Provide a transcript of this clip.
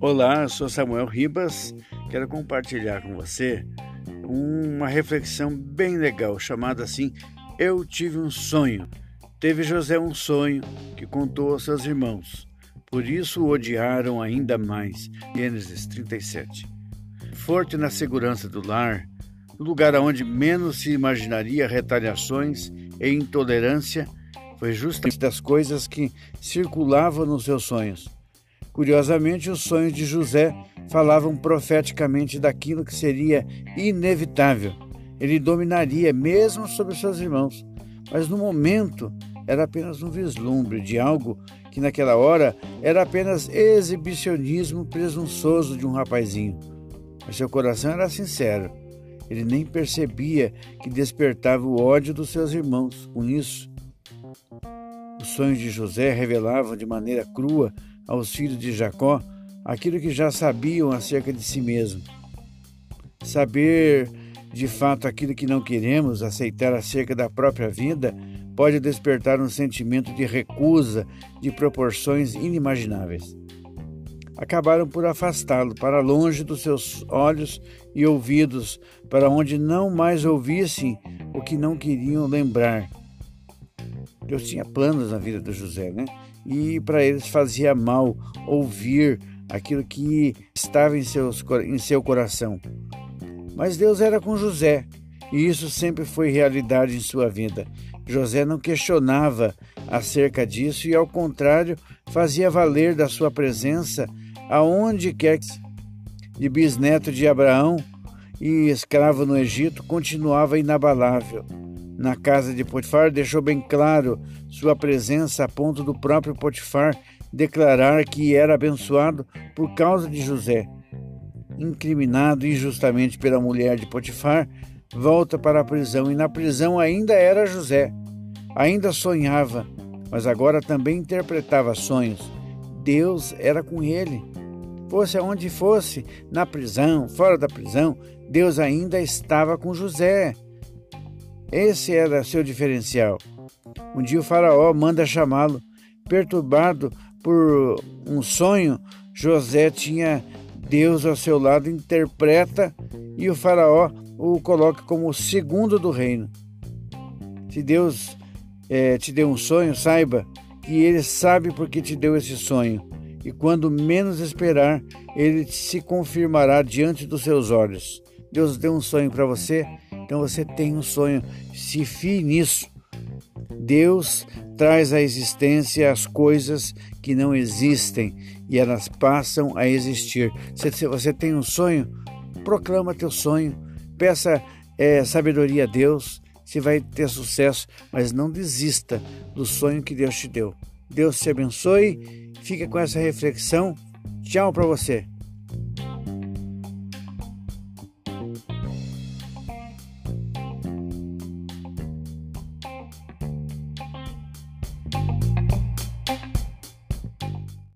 Olá, eu sou Samuel Ribas. Quero compartilhar com você uma reflexão bem legal, chamada assim: Eu tive um sonho. Teve José um sonho que contou aos seus irmãos. Por isso o odiaram ainda mais. Gênesis 37. Forte na segurança do lar, lugar onde menos se imaginaria retaliações e intolerância, foi justamente das coisas que circulavam nos seus sonhos Curiosamente, os sonhos de José falavam profeticamente daquilo que seria inevitável. Ele dominaria mesmo sobre seus irmãos, mas no momento era apenas um vislumbre de algo que naquela hora era apenas exibicionismo presunçoso de um rapazinho. Mas seu coração era sincero. Ele nem percebia que despertava o ódio dos seus irmãos com isso. Os sonhos de José revelavam de maneira crua aos filhos de Jacó aquilo que já sabiam acerca de si mesmo. Saber de fato aquilo que não queremos, aceitar acerca da própria vida, pode despertar um sentimento de recusa de proporções inimagináveis. Acabaram por afastá-lo para longe dos seus olhos e ouvidos, para onde não mais ouvissem o que não queriam lembrar. Deus tinha planos na vida de José, né? e para eles fazia mal ouvir aquilo que estava em, seus, em seu coração. Mas Deus era com José e isso sempre foi realidade em sua vida. José não questionava acerca disso e, ao contrário, fazia valer da sua presença aonde quer que de bisneto de Abraão e escravo no Egito, continuava inabalável na casa de Potifar deixou bem claro sua presença a ponto do próprio Potifar declarar que era abençoado por causa de José. Incriminado injustamente pela mulher de Potifar, volta para a prisão e na prisão ainda era José. Ainda sonhava, mas agora também interpretava sonhos. Deus era com ele. Fosse aonde fosse, na prisão, fora da prisão, Deus ainda estava com José. Esse era seu diferencial. Um dia o faraó manda chamá-lo. Perturbado por um sonho, José tinha Deus ao seu lado, interpreta e o faraó o coloca como segundo do reino. Se Deus é, te deu um sonho, saiba que Ele sabe porque te deu esse sonho. E quando menos esperar, Ele se confirmará diante dos seus olhos. Deus deu um sonho para você então você tem um sonho, se fie nisso. Deus traz à existência as coisas que não existem e elas passam a existir. Se você tem um sonho, proclama teu sonho, peça é, sabedoria a Deus, você vai ter sucesso, mas não desista do sonho que Deus te deu. Deus te abençoe, fica com essa reflexão. Tchau para você.